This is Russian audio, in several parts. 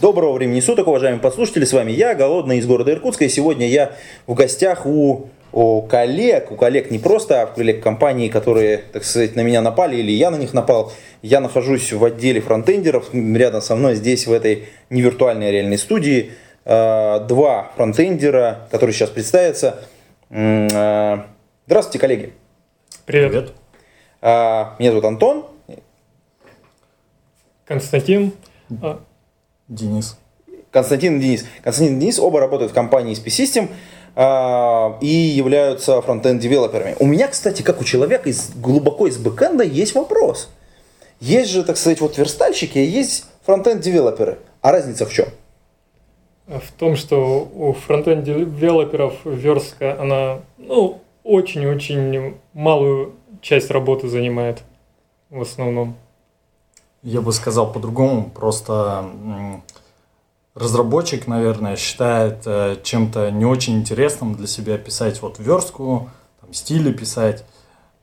Доброго времени суток, уважаемые подслушатели, с вами я, Голодный из города Иркутска, и сегодня я в гостях у, у коллег, у коллег не просто, а коллег компании, которые, так сказать, на меня напали, или я на них напал. Я нахожусь в отделе фронтендеров, рядом со мной здесь, в этой невиртуальной реальной студии, э, два фронтендера, которые сейчас представятся. Э, Здравствуйте, коллеги. Привет. Э, Меня зовут Антон, Константин. Денис. Константин и Денис. Константин и Денис оба работают в компании SP System а, и являются фронтенд-девелоперами. У меня, кстати, как у человека из, глубоко из бэкэнда, есть вопрос. Есть же, так сказать, вот верстальщики, а есть фронтенд-девелоперы. А разница в чем? В том, что у фронтенд-девелоперов верстка, она ну, очень-очень малую часть работы занимает в основном. Я бы сказал по-другому, просто разработчик, наверное, считает э, чем-то не очень интересным для себя писать вот верстку, там, стили писать.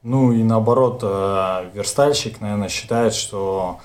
Ну и наоборот, э, верстальщик, наверное, считает, что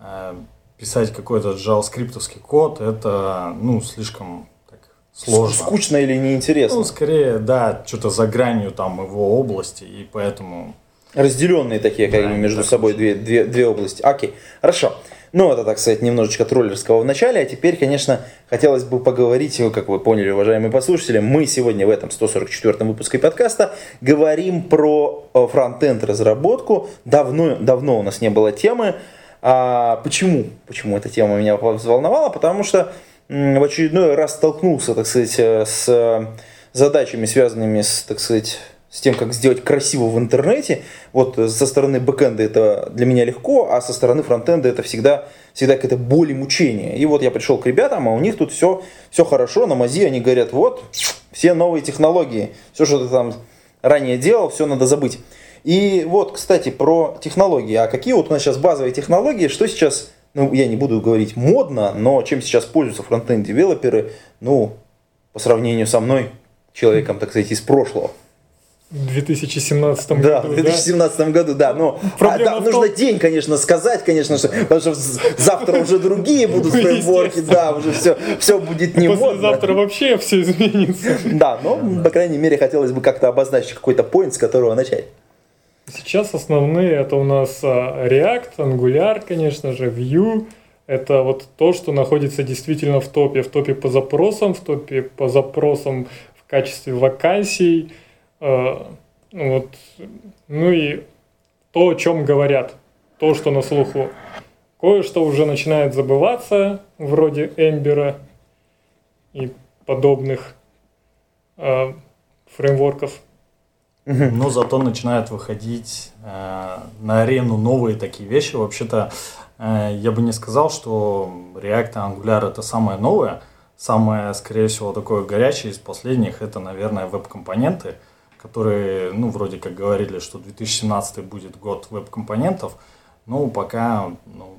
э, писать какой-то джаваскриптовский код это ну слишком так, сложно. Скучно или неинтересно? Ну, скорее, да, что-то за гранью там его области, и поэтому Разделенные такие, как Да, между так собой две, две, две области. Окей, хорошо. Ну, это, так сказать, немножечко троллерского в начале. А теперь, конечно, хотелось бы поговорить, как вы поняли, уважаемые послушатели, мы сегодня в этом 144-м выпуске подкаста говорим про э, фронтенд разработку. Давно, давно у нас не было темы. А почему? Почему эта тема меня взволновала? Потому что в очередной раз столкнулся, так сказать, э, с э, задачами, связанными с, так сказать, с тем, как сделать красиво в интернете. Вот э, со стороны бэкэнда это для меня легко, а со стороны фронтенда это всегда, всегда какая-то боль и мучение. И вот я пришел к ребятам, а у них тут все, все хорошо, на мази они говорят, вот, все новые технологии, все, что ты там ранее делал, все надо забыть. И вот, кстати, про технологии. А какие вот у нас сейчас базовые технологии, что сейчас, ну, я не буду говорить модно, но чем сейчас пользуются фронтенд-девелоперы, ну, по сравнению со мной, человеком, так сказать, из прошлого. В 2017 Да, году, в 2017 году, да. Но а, Проблема да, в нужно том- день, конечно, сказать, конечно, что, потому что завтра уже другие будут фреймворки, да, уже все, все будет не. Послезавтра вообще все изменится. Да, но, по крайней мере, хотелось бы как-то обозначить какой-то point, с которого начать. Сейчас основные это у нас а, React, Angular, конечно же, Vue. Это вот то, что находится действительно в топе. В топе по запросам, в топе по запросам в качестве вакансий. А, ну Вот. Ну и то, о чем говорят. То, что на слуху. Кое-что уже начинает забываться, вроде Эмбера и подобных а, фреймворков. Но зато начинают выходить э, на арену новые такие вещи. Вообще-то э, я бы не сказал, что React и Angular это самое новое. Самое, скорее всего, такое горячее из последних это, наверное, веб-компоненты, которые, ну, вроде как говорили, что 2017 будет год веб-компонентов. Ну, пока, ну,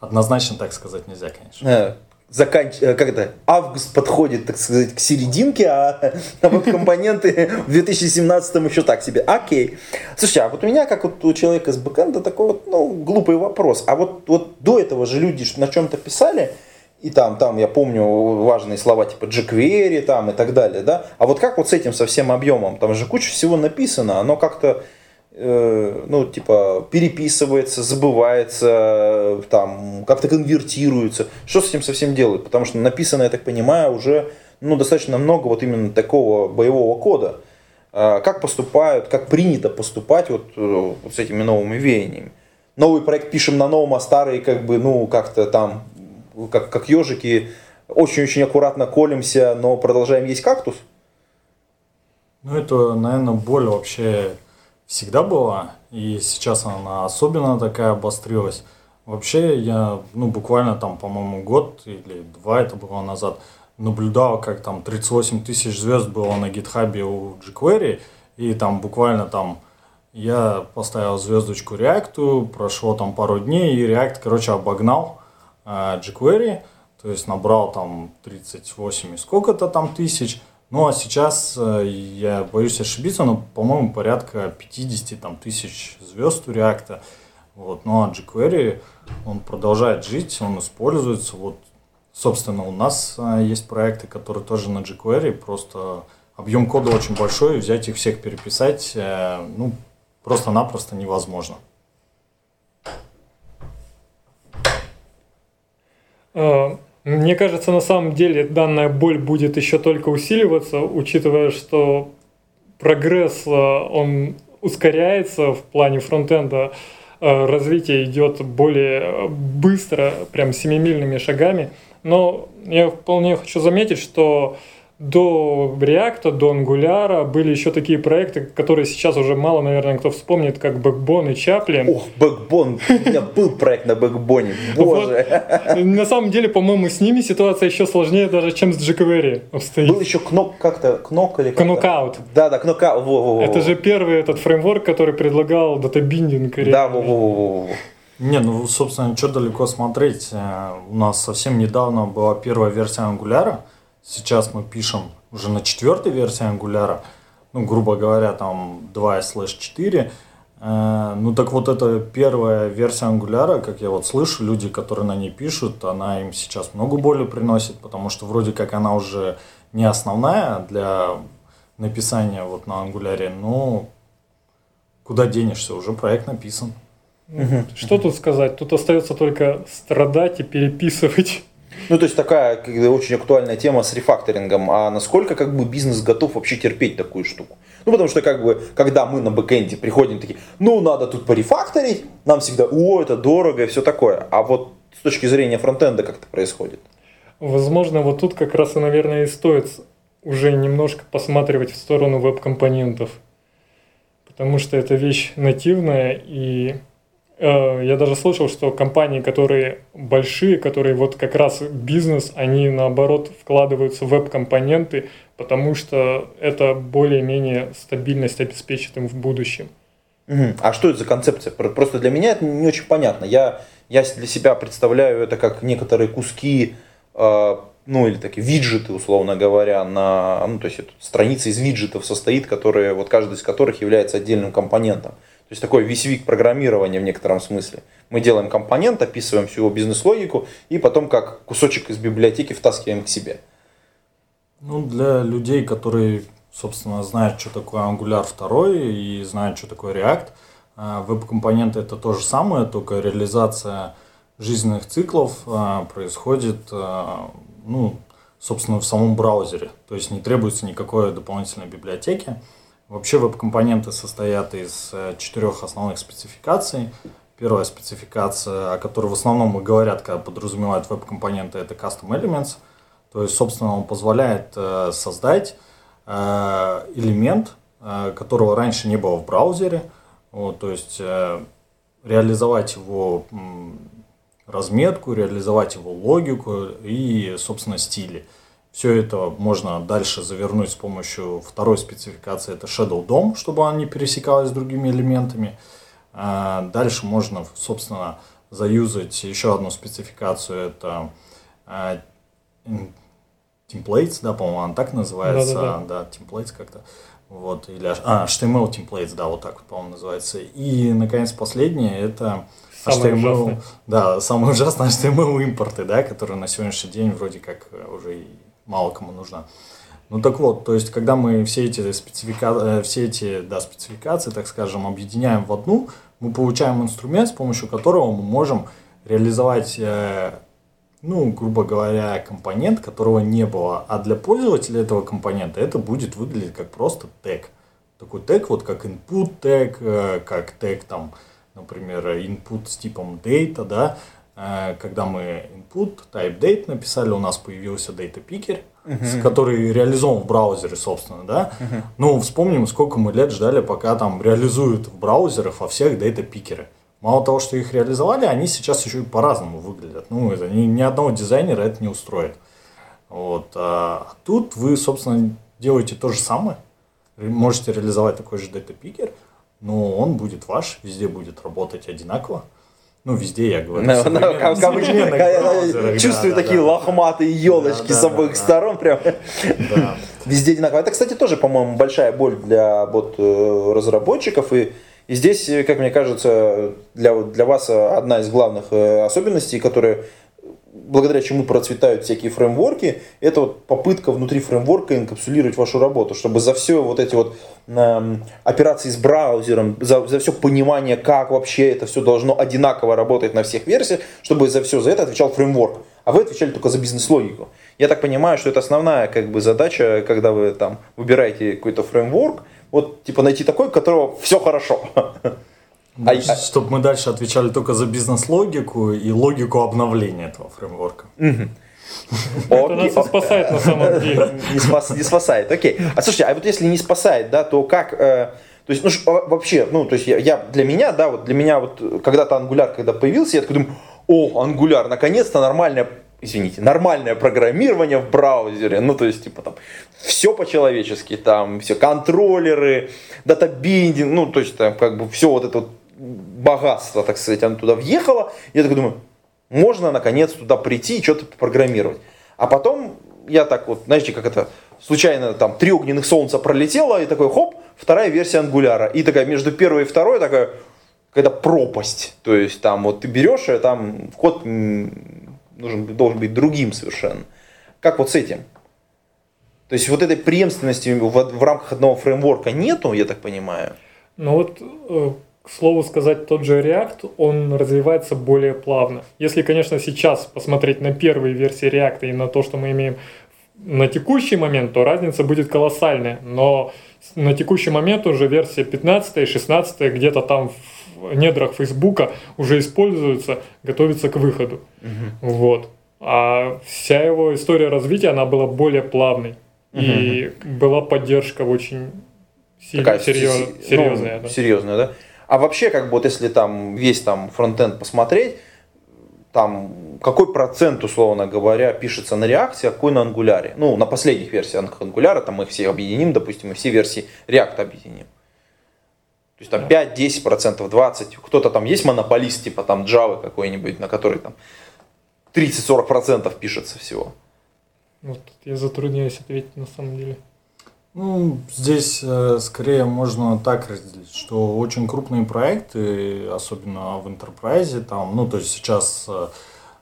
однозначно так сказать нельзя, конечно. Э, заканч- э, это, август подходит, так сказать, к серединке, а компоненты в 2017 еще так себе. Окей. Слушай, а вот у меня, как вот у человека с бэкэнда, такой вот, ну, глупый вопрос. А вот, вот до этого же люди на чем-то писали, и там, там, я помню важные слова типа jQuery там и так далее, да? А вот как вот с этим, со всем объемом? Там же куча всего написано, оно как-то э, ну, типа, переписывается, забывается, э, там, как-то конвертируется. Что с этим совсем делают? Потому что написано, я так понимаю, уже ну, достаточно много вот именно такого боевого кода. А Как поступают, как принято поступать вот, э, вот с этими новыми веяниями? Новый проект пишем на новом, а старый как бы, ну, как-то там, как, как ежики, очень-очень аккуратно колемся, но продолжаем есть кактус? Ну, это, наверное, боль вообще всегда была, и сейчас она особенно такая обострилась. Вообще, я, ну, буквально там, по-моему, год или два это было назад, наблюдал, как там 38 тысяч звезд было на гитхабе у jQuery, и там буквально там я поставил звездочку React, прошло там пару дней, и React, короче, обогнал jQuery, то есть набрал там 38 и сколько-то там тысяч. Ну а сейчас, э, я боюсь ошибиться, но, по-моему, порядка 50 там, тысяч звезд у React. Вот. Ну а jQuery, он продолжает жить, он используется. Вот, собственно, у нас э, есть проекты, которые тоже на jQuery, просто объем кода очень большой, взять их всех переписать, э, ну, просто-напросто невозможно. Мне кажется, на самом деле данная боль будет еще только усиливаться, учитывая, что прогресс, а, он ускоряется в плане фронтенда, а, развитие идет более быстро, прям семимильными шагами. Но я вполне хочу заметить, что до React, до Angular были еще такие проекты, которые сейчас уже мало, наверное, кто вспомнит, как Backbone и Chaplin. Ох, Backbone, у меня был проект на Backbone, боже. На самом деле, по-моему, с ними ситуация еще сложнее даже, чем с jQuery обстоит. Был еще Knok как-то, Knok или как Knockout. Да, да, Knockout, во, во, во. Это же первый этот фреймворк, который предлагал data binding. Да, во, во, во, во. Не, ну, собственно, что далеко смотреть. Э, у нас совсем недавно была первая версия Angular, Сейчас мы пишем уже на четвертой версии Angular, ну, грубо говоря, там 2 слэш 4. Э, ну так вот эта первая версия Angular, как я вот слышу, люди, которые на ней пишут, она им сейчас много боли приносит, потому что вроде как она уже не основная для написания вот на Angular, но куда денешься, уже проект написан. Что тут сказать? Тут остается только страдать и переписывать. Ну, то есть такая очень актуальная тема с рефакторингом. А насколько как бы бизнес готов вообще терпеть такую штуку? Ну, потому что как бы, когда мы на бэкэнде приходим такие, ну, надо тут порефакторить, нам всегда, о, это дорого и все такое. А вот с точки зрения фронтенда как это происходит? Возможно, вот тут как раз и, наверное, и стоит уже немножко посматривать в сторону веб-компонентов. Потому что это вещь нативная, и я даже слышал, что компании, которые большие, которые вот как раз бизнес, они наоборот вкладываются в веб-компоненты, потому что это более-менее стабильность обеспечит им в будущем. А что это за концепция? Просто для меня это не очень понятно. Я, я для себя представляю это как некоторые куски, э, ну или такие виджеты, условно говоря, на, ну то есть это страница из виджетов состоит, которые, вот каждый из которых является отдельным компонентом. То есть такой висевик программирования в некотором смысле. Мы делаем компонент, описываем всю его бизнес-логику и потом как кусочек из библиотеки втаскиваем к себе. Ну, для людей, которые, собственно, знают, что такое Angular 2 и знают, что такое React, э, веб-компоненты это то же самое, только реализация жизненных циклов э, происходит, э, ну, собственно, в самом браузере. То есть не требуется никакой дополнительной библиотеки. Вообще веб-компоненты состоят из э, четырех основных спецификаций. Первая спецификация, о которой в основном говорят, когда подразумевают веб-компоненты, это Custom Elements. То есть, собственно, он позволяет э, создать э, элемент, которого раньше не было в браузере. Вот, то есть, реализовать его разметку, реализовать его логику и, собственно, стили. Все это можно дальше завернуть с помощью второй спецификации, это Shadow DOM, чтобы она не пересекалась с другими элементами. А, дальше можно, собственно, заюзать еще одну спецификацию, это а, templates, да, по-моему, она так называется, да, да, да. да templates как-то. Вот, или а, HTML templates, да, вот так, по-моему, называется. И, наконец, последнее, это Самое HTML, да, самое ужасное HTML импорты, да, которые на сегодняшний день вроде как уже мало кому нужна. Ну так вот, то есть, когда мы все эти, специфика... Э, все эти да, спецификации, так скажем, объединяем в одну, мы получаем инструмент, с помощью которого мы можем реализовать, э, ну, грубо говоря, компонент, которого не было. А для пользователя этого компонента это будет выглядеть как просто тег. Такой тег, вот как input тег, э, как тег там, например, input с типом data, да, когда мы input, type date написали, у нас появился data picker, uh-huh. который реализован в браузере, собственно, да. Uh-huh. Ну, вспомним, сколько мы лет ждали, пока там реализуют в браузерах во всех data пикеры. Мало того, что их реализовали, они сейчас еще и по-разному выглядят. Ну, это ни, ни одного дизайнера это не устроит. Вот. А тут вы, собственно, делаете то же самое. Можете реализовать такой же дата-пикер, но он будет ваш, везде будет работать одинаково. Ну, везде я говорю. No, no, как, как, чувствую да, такие да, лохматые елочки да, с обоих да, сторон. Прям. Да. Везде одинаково. Это, кстати, тоже, по-моему, большая боль для вот, э, разработчиков. И, и здесь, как мне кажется, для, для вас одна из главных э, особенностей, которая благодаря чему процветают всякие фреймворки, это вот попытка внутри фреймворка инкапсулировать вашу работу, чтобы за все вот эти вот э, операции с браузером, за, за все понимание, как вообще это все должно одинаково работать на всех версиях, чтобы за все за это отвечал фреймворк. А вы отвечали только за бизнес-логику. Я так понимаю, что это основная как бы задача, когда вы там выбираете какой-то фреймворк, вот типа найти такой, у которого все хорошо. А. Чтобы мы дальше отвечали только за бизнес-логику и логику обновления этого фреймворка. Это нас и спасает на самом деле. Не, спас, не спасает, окей. А слушайте, а вот если не спасает, да, то как... Э, то есть, ну, вообще, ну, то есть, я, я, для меня, да, вот для меня вот когда-то Angular, когда появился, я такой думаю, о, Angular, наконец-то нормальная извините, нормальное программирование в браузере, ну, то есть, типа, там, все по-человечески, там, все контроллеры, датабиндинг, ну, то есть, там, как бы, все вот это вот богатство, так сказать, оно туда въехало. Я так думаю, можно наконец туда прийти и что-то программировать. А потом я так вот, знаете, как это, случайно там три огненных солнца пролетело, и такой хоп, вторая версия ангуляра. И такая между первой и второй такая какая-то пропасть. То есть там вот ты берешь, и там код нужен, должен быть другим совершенно. Как вот с этим? То есть вот этой преемственности в, в рамках одного фреймворка нету, я так понимаю? Ну вот э, к слову сказать, тот же React, он развивается более плавно. Если, конечно, сейчас посмотреть на первые версии React и на то, что мы имеем на текущий момент, то разница будет колоссальная. Но на текущий момент уже версия 15 и 16 где-то там в недрах Фейсбука уже используются, готовится к выходу. Угу. Вот. А вся его история развития, она была более плавной. Угу. И была поддержка очень Такая серьез, серьезная. Ну, да. Серьезная, да? А вообще, как бы, вот если там весь там фронтенд посмотреть, там какой процент, условно говоря, пишется на реакции, а какой на ангуляре. Ну, на последних версиях ангуляра, там мы все объединим, допустим, и все версии React объединим. То есть там 5, 10 процентов, 20. Кто-то там есть монополист, типа там Java какой-нибудь, на который там 30-40 процентов пишется всего. Вот я затрудняюсь ответить на самом деле. Ну, здесь э, скорее можно так разделить, что очень крупные проекты, особенно в Enterprise, там, ну, то есть сейчас э,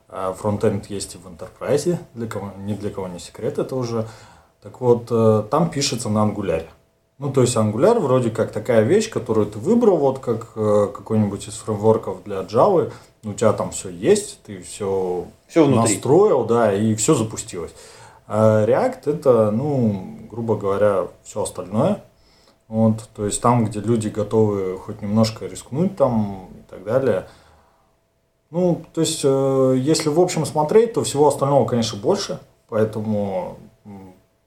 э, фронтенд есть и в Enterprise, для кого, ни для кого не секрет это уже. Так вот, э, там пишется на Angular. Ну, то есть Angular вроде как такая вещь, которую ты выбрал, вот как э, какой-нибудь из фреймворков для Java, у тебя там все есть, ты все, все настроил, да, и все запустилось. А React это, ну, грубо говоря, все остальное. Вот, то есть там, где люди готовы хоть немножко рискнуть там и так далее. Ну, то есть, э, если в общем смотреть, то всего остального, конечно, больше. Поэтому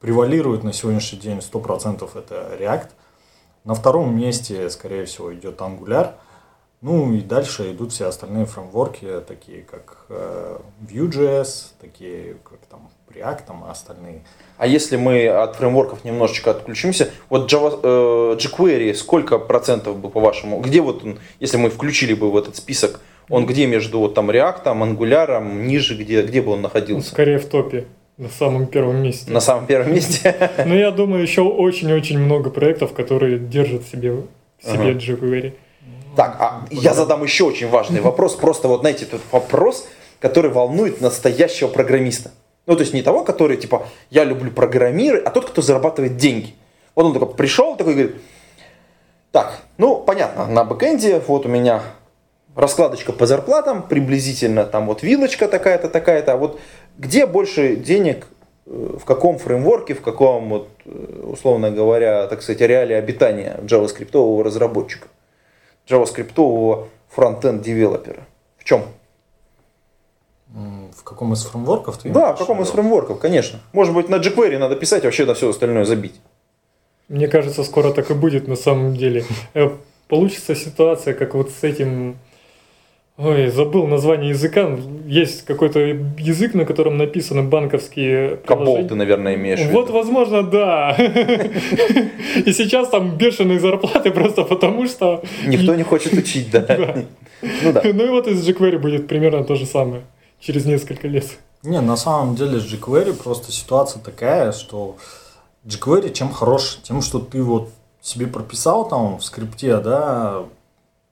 превалирует на сегодняшний день 100% это React. На втором месте, скорее всего, идет Angular. Ну и дальше идут все остальные фреймворки, такие как э, Vue.js, такие как там React там, и остальные. А если мы от фреймворков немножечко отключимся, вот Java, э, jQuery сколько процентов бы по-вашему, где вот он, если мы включили бы в этот список, он где между вот там React, Angular, ниже, где, где бы он находился? Скорее в топе. На самом первом месте. На самом первом месте? Ну, я думаю, еще очень-очень много проектов, которые держат себе, себе ага. jQuery. Так, а я задам еще очень важный вопрос. Просто вот, знаете, этот вопрос, который волнует настоящего программиста. Ну, то есть не того, который, типа, я люблю программировать, а тот, кто зарабатывает деньги. Вот он такой пришел, такой говорит, так, ну, понятно, на бэкэнде вот у меня раскладочка по зарплатам, приблизительно там вот вилочка такая-то, такая-то, а вот где больше денег, э, в каком фреймворке, в каком, вот, э, условно говоря, так сказать, реалии обитания JavaScript разработчика, JavaScript фронтенд девелопера? В чем? В каком из фреймворков ты Да, в каком из фреймворков, конечно. Может быть, на jQuery надо писать, вообще на все остальное забить. Мне кажется, скоро так и будет на самом деле. Э, получится ситуация, как вот с этим Ой, забыл название языка. Есть какой-то язык, на котором написаны банковские Кабол ты, наверное, имеешь в виду. Вот, возможно, да. И сейчас там бешеные зарплаты просто потому, что... Никто не хочет учить, да. Ну да. Ну и вот из jQuery будет примерно то же самое через несколько лет. Не, на самом деле с jQuery просто ситуация такая, что jQuery чем хорош? Тем, что ты вот себе прописал там в скрипте, да,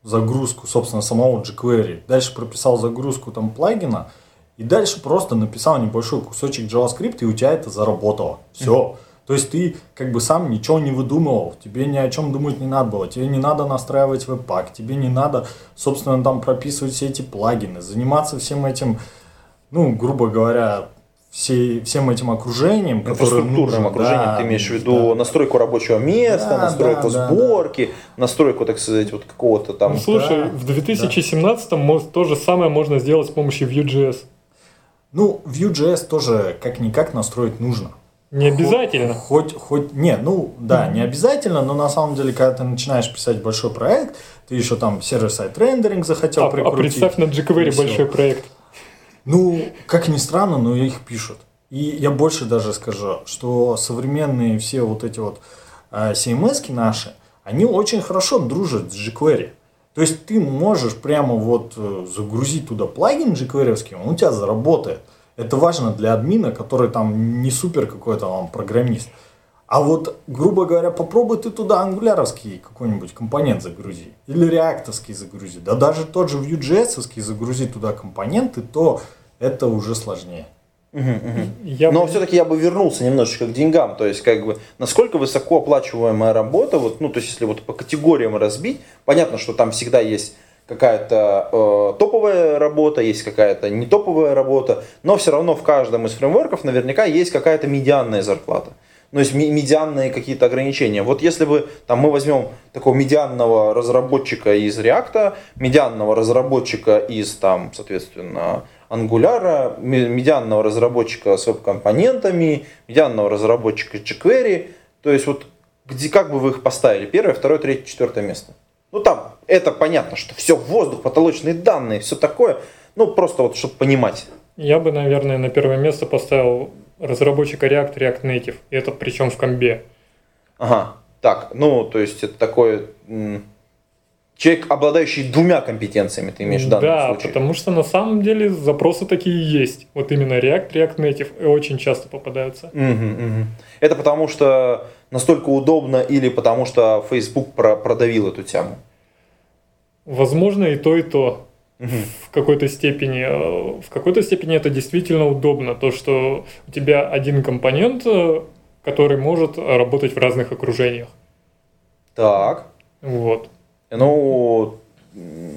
загрузку, собственно, самого jQuery, дальше прописал загрузку там плагина, и дальше просто написал небольшой кусочек JavaScript, и у тебя это заработало. Все. То есть ты как бы сам ничего не выдумывал, тебе ни о чем думать не надо было, тебе не надо настраивать веб-пак, тебе не надо, собственно, там прописывать все эти плагины, заниматься всем этим, ну, грубо говоря, все, всем этим окружением, инфраструктурным окружением, да, ты имеешь в виду да. настройку рабочего места, да, настройку да, сборки, да. настройку, так сказать, вот какого-то там. Ну, слушай, да, в 2017 да. то же самое можно сделать с помощью Vue.js. Ну, Vue.js тоже как-никак настроить нужно. Не обязательно. Хоть, хоть, не, ну да, не обязательно, но на самом деле, когда ты начинаешь писать большой проект, ты еще там сервер-сайт рендеринг захотел а, а прикрутить. А представь на jQuery большой проект. Ну, как ни странно, но их пишут. И я больше даже скажу, что современные все вот эти вот CMS наши, они очень хорошо дружат с jQuery. То есть ты можешь прямо вот э, загрузить туда плагин jQuery, он у тебя заработает. Это важно для админа, который там не супер какой-то вам программист. А вот, грубо говоря, попробуй ты туда ангуляровский какой-нибудь компонент загрузи. Или реактовский загрузи. Да даже тот же Vue.js загрузи туда компоненты, то это уже сложнее. Угу, угу. Я Но бы... все-таки я бы вернулся немножечко к деньгам. То есть, как бы, насколько высоко оплачиваемая работа, вот, ну, то есть, если вот по категориям разбить, понятно, что там всегда есть какая-то э, топовая работа, есть какая-то не топовая работа, но все равно в каждом из фреймворков наверняка есть какая-то медианная зарплата ну, есть медианные какие-то ограничения. Вот если бы там, мы возьмем такого медианного разработчика из React, медианного разработчика из, там, соответственно, Angular, медианного разработчика с веб-компонентами, медианного разработчика jQuery, то есть вот где, как бы вы их поставили? Первое, второе, третье, четвертое место. Ну там, это понятно, что все, воздух, потолочные данные, все такое. Ну, просто вот, чтобы понимать. Я бы, наверное, на первое место поставил разработчика React, React Native. И это причем в комбе. Ага. Так, ну, то есть это такой человек, обладающий двумя компетенциями, ты имеешь в данном да, случае. Да, потому что на самом деле запросы такие есть. Вот именно React, React Native очень часто попадаются. Угу, угу. Это потому что настолько удобно или потому что Facebook продавил эту тему? Возможно и то, и то в какой-то степени. Э, в какой-то степени это действительно удобно, то, что у тебя один компонент, э, который может работать в разных окружениях. Так. Вот. Ну,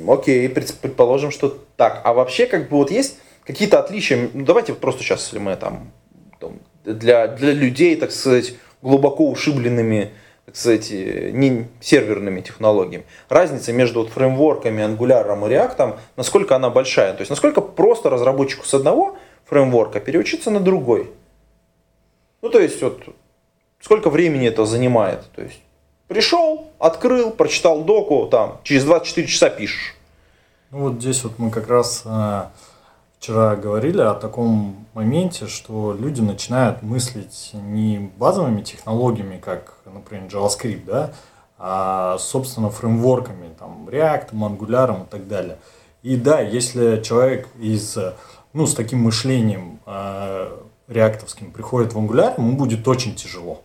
окей, предположим, что так. А вообще, как бы вот есть какие-то отличия? Ну, давайте просто сейчас, если мы там, там для, для людей, так сказать, глубоко ушибленными так сказать, не серверными технологиями. Разница между вот фреймворками Angular и React, насколько она большая. То есть, насколько просто разработчику с одного фреймворка переучиться на другой. Ну, то есть, вот, сколько времени это занимает. То есть, пришел, открыл, прочитал доку, там, через 24 часа пишешь. Ну, вот здесь вот мы как раз э, вчера говорили о таком моменте, что люди начинают мыслить не базовыми технологиями, как, например, JavaScript, да, а, собственно, фреймворками, там, React, Angular и так далее. И да, если человек из, ну, с таким мышлением э, реактовским приходит в Angular, ему будет очень тяжело.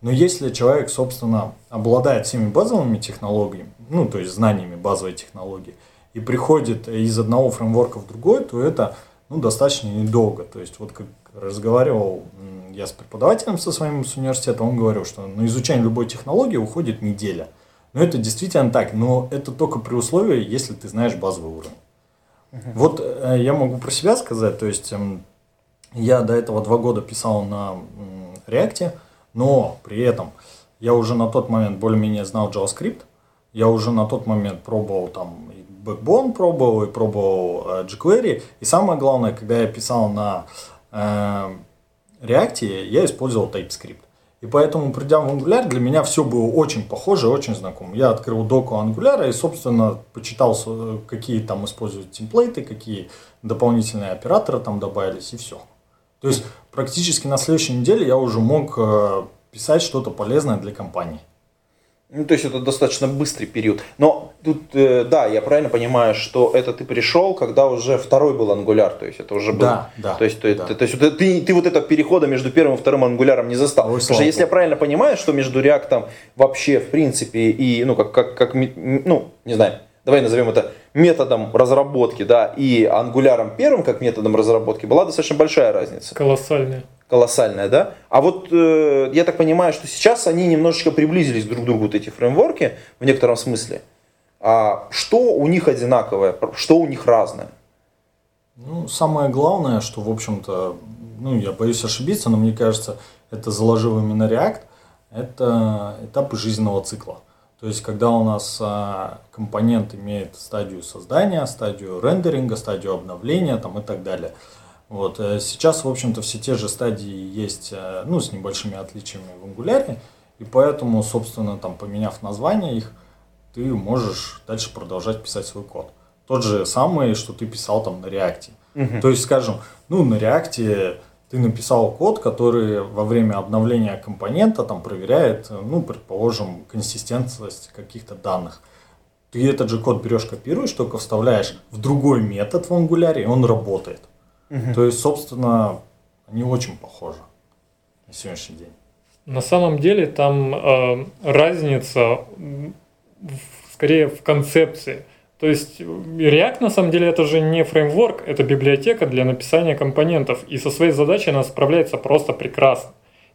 Но если человек, собственно, обладает всеми базовыми технологиями, ну, то есть знаниями базовой технологии, и приходит из одного фреймворка в другой, то это ну, достаточно недолго. То есть, вот как разговаривал я с преподавателем со своим с университета, он говорил, что на изучение любой технологии уходит неделя. Но это действительно так, но это только при условии, если ты знаешь базовый уровень. Uh-huh. Вот э, я могу про себя сказать, то есть э, я до этого два года писал на React, но при этом я уже на тот момент более-менее знал JavaScript, я уже на тот момент пробовал там Backbone пробовал и пробовал э, jQuery. И самое главное, когда я писал на э, React, я использовал TypeScript. И поэтому, придя в Angular, для меня все было очень похоже, очень знакомо. Я открыл доку Angular и, собственно, почитал, какие там используют темплейты, какие дополнительные операторы там добавились, и все. То есть, практически на следующей неделе я уже мог э, писать что-то полезное для компании. Ну, то есть это достаточно быстрый период. Но тут, э, да, я правильно понимаю, что это ты пришел, когда уже второй был ангуляр, то есть это уже был. Да, да. То есть, то, да. То, то есть ты, ты вот это перехода между первым и вторым ангуляром не застал. Ой, Потому что если я правильно понимаю, что между реактом вообще в принципе и, ну, как, как, как ну, не знаю, давай назовем это методом разработки, да, и ангуляром первым как методом разработки была достаточно большая разница. Колоссальная колоссальная, да? А вот э, я так понимаю, что сейчас они немножечко приблизились друг к другу, вот эти фреймворки, в некотором смысле. А что у них одинаковое, что у них разное? Ну, самое главное, что, в общем-то, ну, я боюсь ошибиться, но мне кажется, это заложил именно React, это этапы жизненного цикла. То есть, когда у нас а, компонент имеет стадию создания, стадию рендеринга, стадию обновления там, и так далее – вот. Э, сейчас, в общем-то, все те же стадии есть, э, ну, с небольшими отличиями в Angular, и поэтому, собственно, там, поменяв название их, ты можешь дальше продолжать писать свой код. Тот же самый, что ты писал там на React. Угу. То есть, скажем, ну, на React ты написал код, который во время обновления компонента там проверяет, ну, предположим, консистентность каких-то данных. Ты этот же код берешь, копируешь, только вставляешь в другой метод в Angular, и он работает. Угу. То есть, собственно, они очень похожи на сегодняшний день. На самом деле там э, разница в, скорее в концепции. То есть React на самом деле это же не фреймворк, это библиотека для написания компонентов. И со своей задачей она справляется просто прекрасно.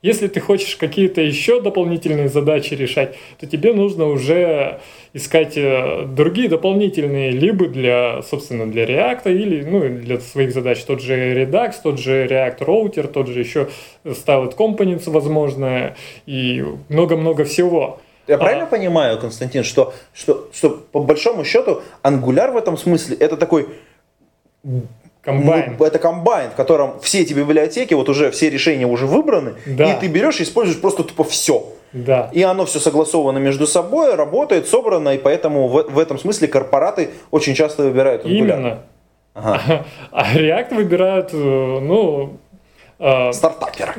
Если ты хочешь какие-то еще дополнительные задачи решать, то тебе нужно уже искать э, другие дополнительные, либо для, собственно, для React, или ну, для своих задач. Тот же Redux, тот же React Router, тот же еще Styled Components, возможно, и много-много всего. Я а... правильно понимаю, Константин, что, что, что по большому счету Angular в этом смысле это такой Комбайн. Ну, это комбайн, в котором все эти библиотеки, вот уже все решения уже выбраны, да. и ты берешь и используешь просто тупо все. Да. И оно все согласовано между собой, работает, собрано, и поэтому в, в этом смысле корпораты очень часто выбирают Angular. Именно. Ага. А React выбирают, э, ну, э, Стартаперы.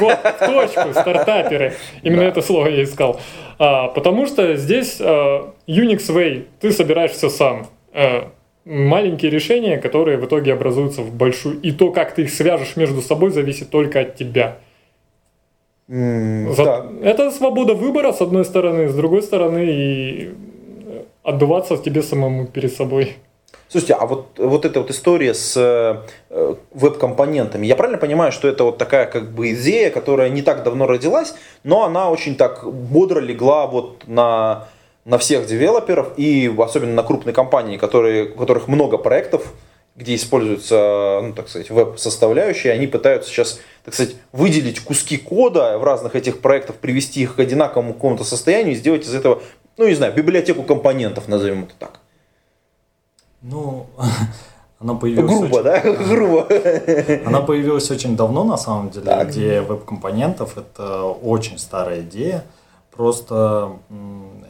Вот, точку, стартаперы. Именно это слово я искал. А, потому что здесь а, Unix Way, ты собираешь все сам. А, маленькие решения, которые в итоге образуются в большую. И то, как ты их свяжешь между собой, зависит только от тебя. Mm, За... да. Это свобода выбора, с одной стороны, с другой стороны, и отдуваться тебе самому перед собой. Слушайте, а вот, вот эта вот история с э, веб-компонентами, я правильно понимаю, что это вот такая как бы идея, которая не так давно родилась, но она очень так бодро легла вот на на всех девелоперов и особенно на крупные компании, которые, у которых много проектов, где используются, ну, так сказать, веб-составляющие, они пытаются сейчас, так сказать, выделить куски кода в разных этих проектах, привести их к одинаковому какому-то состоянию и сделать из этого, ну, не знаю, библиотеку компонентов, назовем это так. Ну, она появилась... Грубо, очень... да? Грубо. Она появилась очень давно, на самом деле. Так. Идея веб-компонентов – это очень старая идея. Просто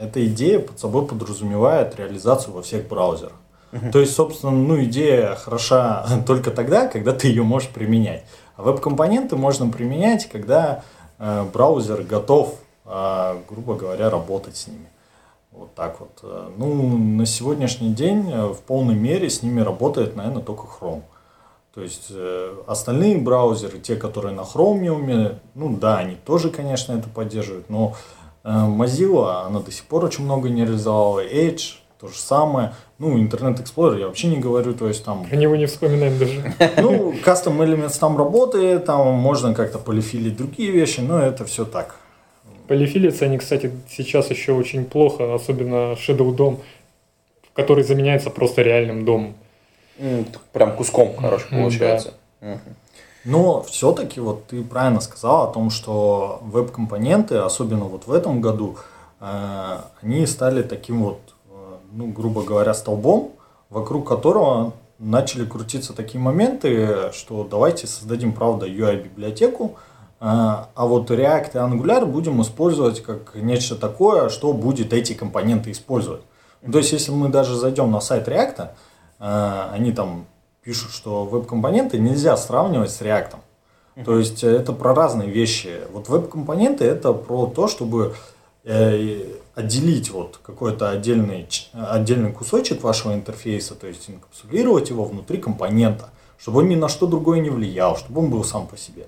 эта идея под собой подразумевает реализацию во всех браузерах. То есть, собственно, ну, идея хороша только тогда, когда ты ее можешь применять. А веб-компоненты можно применять, когда э, браузер готов, э, грубо говоря, работать с ними. Вот так вот. Ну, на сегодняшний день э, в полной мере с ними работает, наверное, только Chrome. То есть э, остальные браузеры, те, которые на Chromium, ну да, они тоже, конечно, это поддерживают, но Э, Mozilla, она до сих пор очень много не реализовала. Edge, то же самое. Ну, Internet Explorer я вообще не говорю, то есть там... Про него не вспоминаем даже. Ну, Custom Elements там работает, там можно как-то полифилить другие вещи, но это все так. Полифилиться они, кстати, сейчас еще очень плохо, особенно Shadow DOM, который заменяется просто реальным домом. Прям куском, короче, получается. Да. Но все-таки вот ты правильно сказал о том, что веб-компоненты, особенно вот в этом году, э, они стали таким вот, э, ну, грубо говоря, столбом, вокруг которого начали крутиться такие моменты, что давайте создадим, правда, UI-библиотеку, э, А вот React и Angular будем использовать как нечто такое, что будет эти компоненты использовать. То есть, если мы даже зайдем на сайт React, они там пишут, что веб-компоненты нельзя сравнивать с React. То есть э, это про разные вещи. Вот веб-компоненты это про то, чтобы э, отделить вот какой-то отдельный, отдельный кусочек вашего интерфейса, то есть инкапсулировать его внутри компонента, чтобы он ни на что другое не влиял, чтобы он был сам по себе.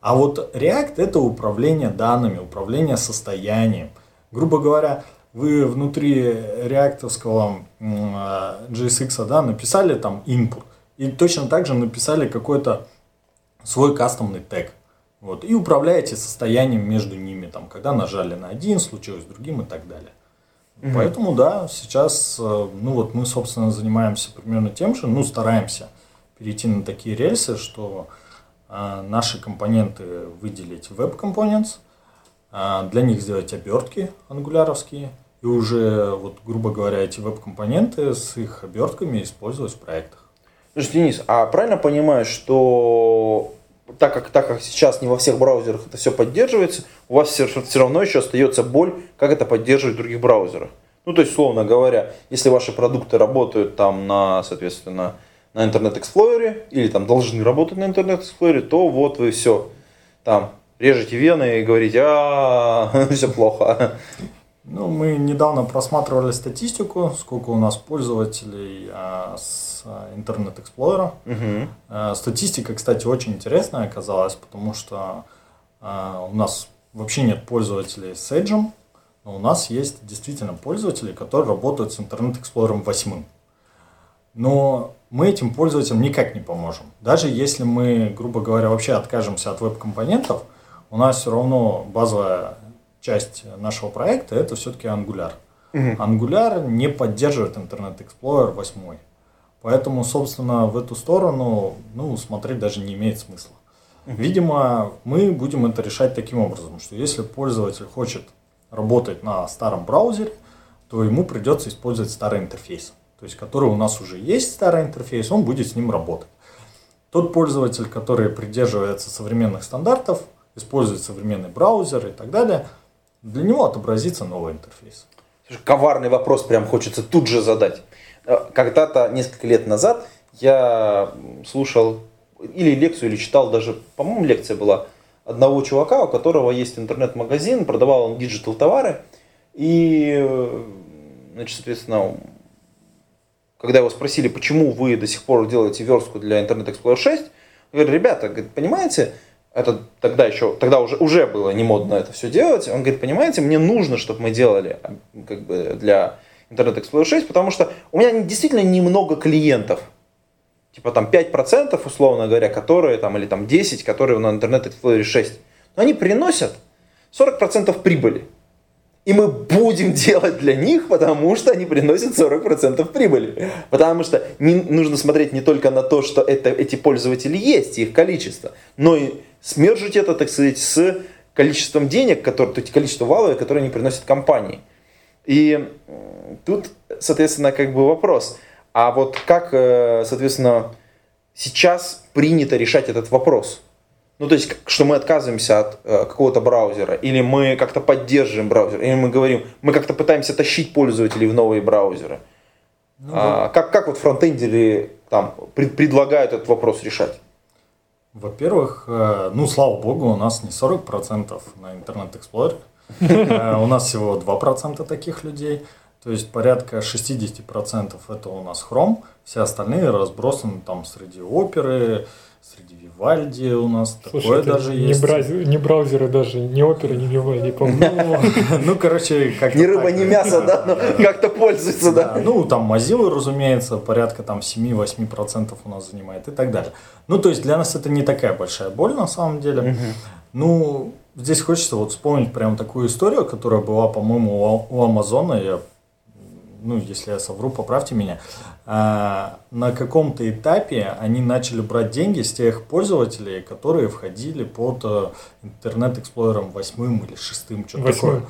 А вот React это управление данными, управление состоянием. Грубо говоря, вы внутри реактовского JSX да, написали там input и точно так же написали какой-то свой кастомный тег. Вот, и управляете состоянием между ними, там, когда нажали на один, случилось с другим и так далее. Поэтому, да, сейчас, э, ну вот мы, собственно, занимаемся примерно тем же, ну, стараемся перейти на такие рельсы, что э, наши компоненты выделить в Web Components, э, для них сделать обертки ангуляровские, и уже, вот, грубо говоря, эти веб-компоненты с их обертками использовать в проектах. Слушай, Денис, а правильно понимаю, что так как, так как сейчас не во всех браузерах это все поддерживается, у вас все, все равно еще остается боль, как это поддерживать в других браузерах. Ну, то есть, условно говоря, если ваши продукты работают там на, соответственно, на Internet Explorer, или там должны работать на Internet Explorer, то вот вы все, там, режете вены и говорите, а все плохо. Ну, мы недавно просматривали статистику, сколько у нас пользователей а, с Internet Explorer. Мгм. А, Статистика, кстати, очень интересная оказалась, потому что а, у нас вообще нет пользователей с Edge, но у нас есть действительно пользователи, которые работают с Internet Explorer 8. Но мы этим пользователям никак не поможем. Даже если мы, грубо говоря, вообще откажемся от веб-компонентов, у нас все равно базовая часть нашего проекта это все-таки Angular. Angular не поддерживает Internet Explorer 8. Поэтому, собственно, в эту сторону ну, смотреть даже не имеет смысла. Видимо, мы будем это решать таким образом, что если пользователь хочет работать на старом браузере, то ему придется использовать старый интерфейс. То есть, который у нас уже есть старый интерфейс, он будет с ним работать. Тот пользователь, который придерживается современных стандартов, использует современный браузер и так далее, для него отобразится новый интерфейс. Слушай, Коварный вопрос прям хочется тут же задать. Э, Когда-то, несколько лет назад, я слушал или лекцию, или читал даже, по-моему, лекция была одного чувака, у которого есть интернет-магазин, продавал он digital товары. И, э, значит, соответственно, когда его спросили, почему вы до сих пор делаете верстку для Internet Explorer 6, он говорит, ребята, понимаете, это тогда еще, тогда уже, уже было не модно это все делать. Он говорит, понимаете, мне нужно, чтобы мы делали а, как бы для Internet Explorer 6, потому что у меня действительно немного клиентов. Типа там 5% условно говоря, которые там, или там 10, которые на Internet Explorer 6. Но они приносят 40% прибыли. И мы будем делать для них, потому что они приносят 40% прибыли. Потому что не, нужно смотреть не только на то, что это, эти пользователи есть, их количество, но и смержить это, так сказать, с количеством денег, которые, то есть количество валовых, которые они приносят компании. И тут, соответственно, как бы вопрос. А вот как, э, соответственно, сейчас принято решать этот вопрос? Ну, то есть, что мы отказываемся от э, какого-то браузера, или мы как-то поддерживаем браузер, или мы говорим, мы как-то пытаемся тащить пользователей в новые браузеры. А, как, как вот фронтендеры там пред- предлагают этот вопрос решать? Во-первых, э, ну, слава богу, у нас не 40% на Internet Explorer. Э, У нас всего 2% таких людей. То есть порядка 60% это у нас Chrome, все остальные разбросаны там среди оперы, среди Вивальди у нас Слушай, такое это даже не, есть. браузеры, не браузеры даже, не оперы, не Vivaldi, по-моему. Ну, короче, как Ни рыба, ни мясо, да, но как-то пользуется, да. Ну, там Mozilla, разумеется, порядка там 7-8% у нас занимает и так далее. Ну, то есть для нас это не такая большая боль на самом деле. Ну, здесь хочется вот вспомнить прям такую историю, которая была, по-моему, у, у Амазона. Я, ну, если я совру, поправьте меня. А, на каком-то этапе они начали брать деньги с тех пользователей, которые входили под э, Internet Explorer 8 или 6, что-то Восьмым. такое.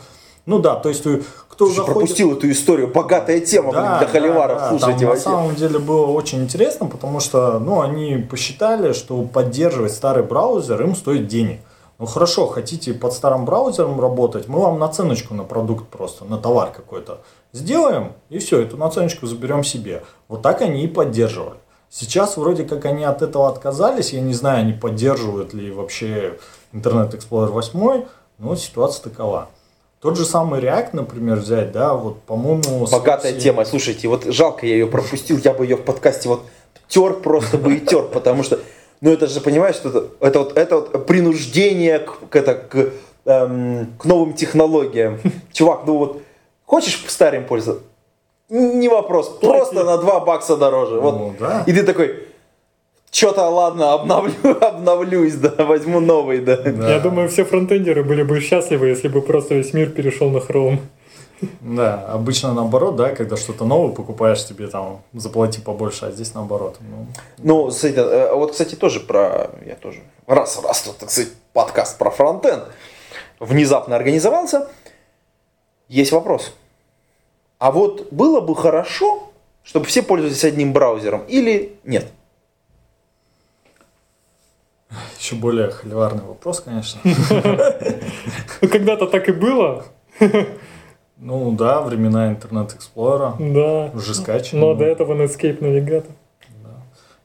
Ну да, то есть э, кто Слушай, заходит... пропустил эту историю, богатая тема блин, для холиваров, да, слушайте там на самом деле было очень интересно, потому что ну, они посчитали, что поддерживать старый браузер им стоит денег. Ну хорошо, хотите под старым браузером работать, мы вам наценочку на продукт просто, на товар какой-то сделаем, и все, эту наценочку заберем себе. Вот так они и поддерживали. Сейчас вроде как они от этого отказались, я не знаю, они поддерживают ли вообще Internet Explorer 8, но ситуация такова. Тот же самый React, например, взять, да, вот, по-моему... Богатая с... тема, слушайте, вот жалко, я ее пропустил, я бы ее в подкасте вот тер просто бы и тер, потому что, ну это же, понимаешь, что это, это, вот, это вот принуждение к, к, это, к, эм, к новым технологиям. Чувак, ну вот, хочешь старым пользоваться? Не вопрос, просто на 2 бакса дороже. Вот. Ну, да. И ты такой, что-то, ладно, обновлю, обновлюсь, да, возьму новый, да. да. Я думаю, все фронтендеры были бы счастливы, если бы просто весь мир перешел на Chrome. Да, обычно наоборот, да, когда что-то новое покупаешь, тебе там заплати побольше, а здесь наоборот. Ну, ну кстати, э, вот, кстати, тоже про, я тоже, раз, раз, тут, так сказать, подкаст про фронтенд внезапно организовался, есть вопрос. А вот было бы хорошо, чтобы все пользовались одним браузером или нет? Еще более холиварный вопрос, конечно. Когда-то так и было. Ну да, времена Internet Explorer 'а. Да. Уже скачано. Но до этого Netscape Navigator. Да.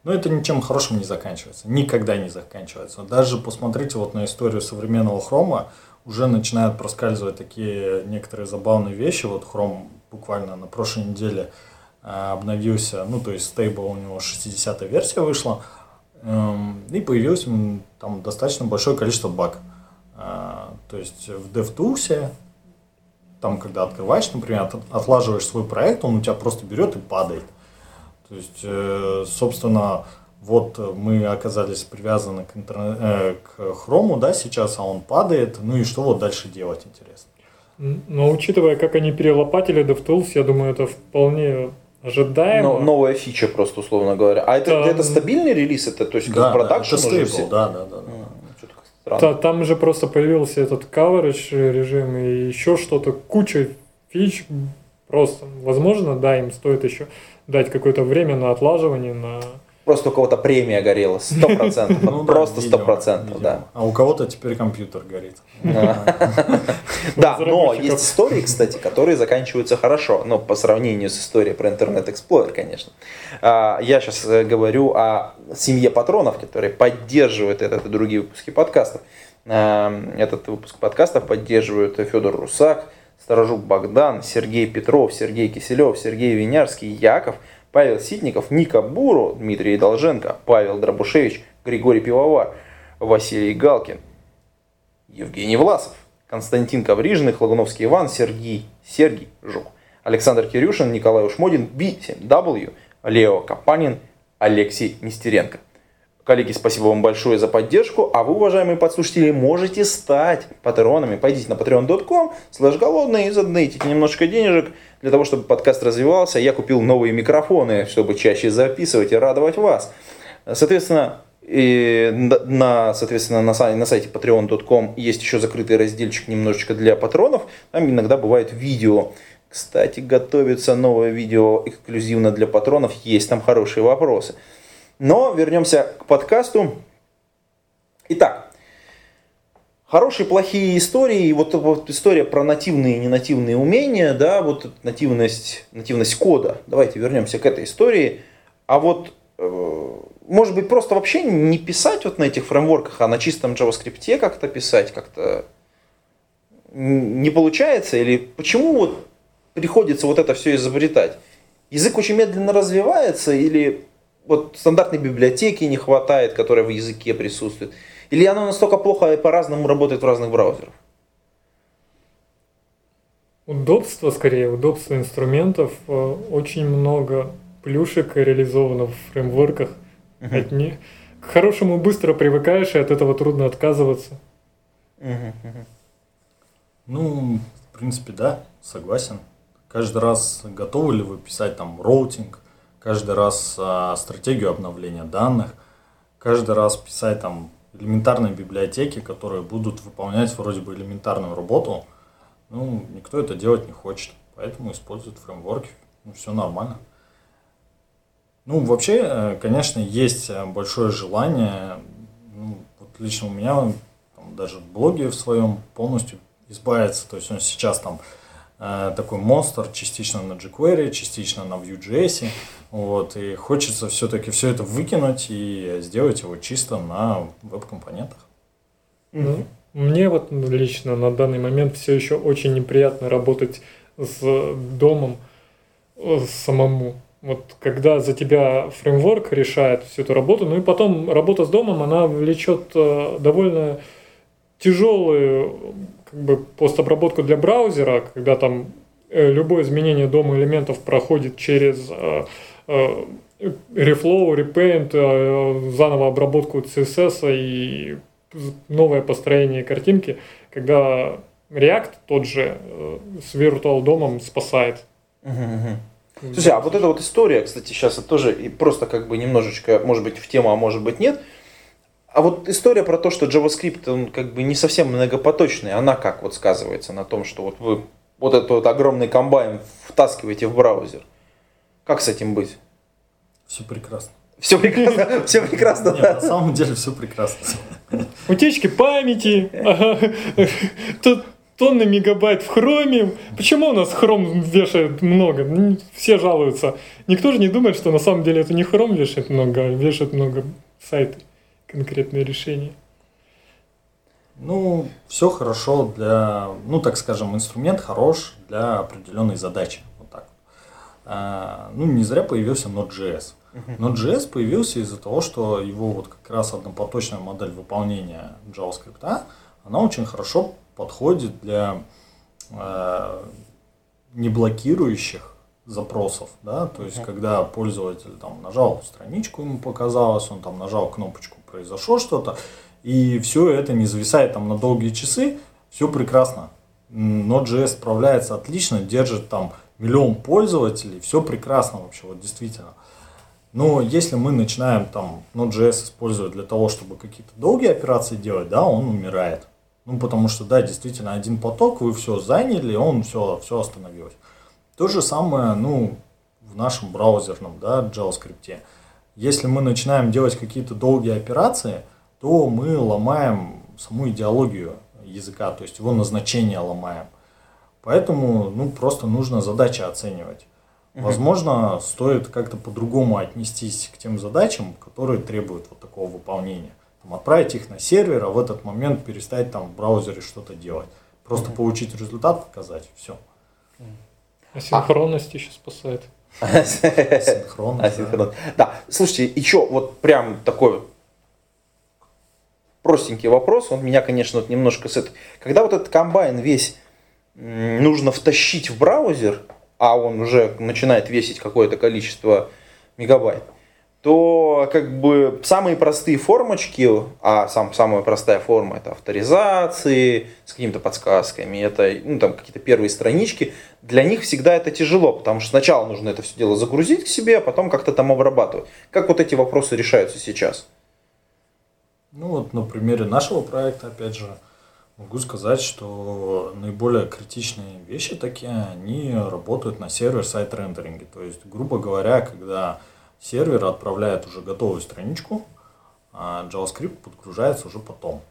Но это ничем хорошим не заканчивается. Никогда не заканчивается. Даже посмотрите вот на историю современного хрома, уже начинают проскальзывать такие некоторые забавные вещи. Вот хром буквально на прошлой неделе э, обновился, ну то есть stable у него 60 версия вышла, эм, и появилось там достаточно большое количество баг. Э, то есть в DevTools там, когда открываешь, например, отлаживаешь свой проект, он у тебя просто берет и падает. То есть, э, собственно, вот мы оказались привязаны к, интернет, э, к хрому, да, сейчас, а он падает, ну и что вот дальше делать, интересно. Но учитывая, как они перелопатили DevTools, я думаю, это вполне ожидаемо. Но, новая фича просто, условно говоря. А это, это стабильный релиз? Это, то есть, как да, продакшн да, это стейбл, да, да, да. да. Та, там же просто появился этот coverage режим и еще что-то, куча фич. Просто, возможно, да, им стоит еще дать какое-то время на отлаживание, на Просто у кого-то премия горела, сто процентов. Ну просто сто процентов, да. А у кого-то теперь компьютер горит. Да, но есть истории, кстати, которые заканчиваются хорошо, но по сравнению с историей про Internet Explorer, конечно. А, я сейчас э, говорю о семье патронов, которые поддерживают этот и другие выпуски подкастов. А, этот выпуск подкастов поддерживают Федор Русак, Сторожук Богдан, Сергей Петров, Сергей Киселев, Сергей Винярский, Яков – Павел Ситников, Ника Буру, Дмитрий Долженко, Павел Дробушевич, Григорий Пивовар, Василий Галкин, Евгений Власов, Константин Коврижных, Лагуновский Иван, Сергей, Сергей Жук, Александр Кирюшин, Николай Ушмодин, B7W, Лео Капанин, Алексей Нестеренко. Коллеги, спасибо вам большое за поддержку. А вы, уважаемые подслушатели, можете стать патронами. Пойдите на patreon.com, слэш голодные и задонатите немножко денежек для того, чтобы подкаст развивался. Я купил новые микрофоны, чтобы чаще записывать и радовать вас. Соответственно, и на, соответственно, на, сайте, на сайте patreon.com есть еще закрытый разделчик немножечко для патронов. Там иногда бывает видео. Кстати, готовится новое видео эксклюзивно для патронов. Есть там хорошие вопросы. Но вернемся к подкасту. Итак, хорошие, плохие истории, и вот, вот история про нативные и ненативные умения, да, вот нативность, нативность кода. Давайте вернемся к этой истории. А вот, э, может быть, просто вообще не писать вот на этих фреймворках, а на чистом JavaScript как-то писать, как-то не получается? Или почему вот приходится вот это все изобретать? Язык очень медленно развивается или вот стандартной библиотеки не хватает, которая в языке присутствует? Или оно настолько плохо и по-разному работает в разных браузерах? Удобство, скорее, удобство инструментов. Э, очень много плюшек реализовано в фреймворках. Uh-huh. От не... К хорошему быстро привыкаешь, и от этого трудно отказываться. Uh-huh. Ну, в принципе, да, согласен. Каждый раз готовы ли вы писать там роутинг, каждый раз а, стратегию обновления данных, каждый раз писать там элементарные библиотеки, которые будут выполнять вроде бы элементарную работу, ну, никто это делать не хочет, поэтому используют фреймворки, ну, все нормально. Ну, вообще, э, конечно, есть большое желание, ну, вот лично у меня там, даже в блоге в своем полностью избавиться. То есть он сейчас там э, такой монстр, частично на jQuery, частично на Vue.js. Вот, и хочется все-таки все это выкинуть и сделать его чисто на веб-компонентах. Ну, мне вот лично на данный момент все еще очень неприятно работать с домом э, самому. Вот когда за тебя фреймворк решает всю эту работу, ну и потом работа с домом, она влечет э, довольно тяжелую как бы, постобработку для браузера, когда там э, любое изменение дома элементов проходит через э, э, Reflow, Repaint, заново обработку CSS и новое построение картинки, когда React тот же с Virtual домом спасает. Слушай, а вот эта вот история, кстати, сейчас это тоже и просто как бы немножечко, может быть, в тему, а может быть нет. А вот история про то, что JavaScript, он как бы не совсем многопоточный, она как вот сказывается на том, что вот вы вот этот вот огромный комбайн втаскиваете в браузер? Как с этим быть? Все прекрасно. Все прекрасно, все прекрасно, Нет, на самом деле все прекрасно. Утечки памяти, ага, тут тонны мегабайт в хроме. Почему у нас хром вешает много? Все жалуются. Никто же не думает, что на самом деле это не хром вешает много, а вешает много сайты, конкретные решения. Ну, все хорошо для, ну, так скажем, инструмент хорош для определенной задачи. Вот так. А, ну, не зря появился Node.js. Node.js появился из-за того, что его вот как раз однопоточная модель выполнения JavaScript, она очень хорошо подходит для э, неблокирующих запросов, да, то есть когда пользователь там нажал страничку, ему показалось, он там нажал кнопочку, произошло что-то, и все это не зависает там на долгие часы, все прекрасно. Node.js справляется отлично, держит там миллион пользователей, все прекрасно вообще, вот действительно. Но если мы начинаем там Node.js использовать для того, чтобы какие-то долгие операции делать, да, он умирает. Ну, потому что, да, действительно, один поток, вы все заняли, он все, все остановилось. То же самое, ну, в нашем браузерном, да, JavaScript. Если мы начинаем делать какие-то долгие операции, то мы ломаем саму идеологию языка, то есть его назначение ломаем. Поэтому, ну, просто нужно задачи оценивать. Возможно, стоит как-то по-другому отнестись к тем задачам, которые требуют вот такого выполнения. Там, отправить их на сервер, а в этот момент перестать там в браузере что-то делать. Просто получить результат, показать, все. Асинхронность еще спасает. Синхронно. Асинхронно. Да, слушайте, еще вот прям такой простенький вопрос, он меня, конечно, вот немножко с этой... Когда вот этот комбайн весь нужно втащить в браузер, а он уже начинает весить какое-то количество мегабайт, то как бы самые простые формочки, а сам, самая простая форма это авторизации с какими-то подсказками, это ну, там какие-то первые странички, для них всегда это тяжело, потому что сначала нужно это все дело загрузить к себе, а потом как-то там обрабатывать. Как вот эти вопросы решаются сейчас? Ну вот на примере нашего проекта, опять же, могу сказать, что наиболее критичные вещи такие, они работают на сервер-сайт рендеринге. То есть, грубо говоря, когда сервер отправляет уже готовую страничку, а JavaScript подгружается уже потом.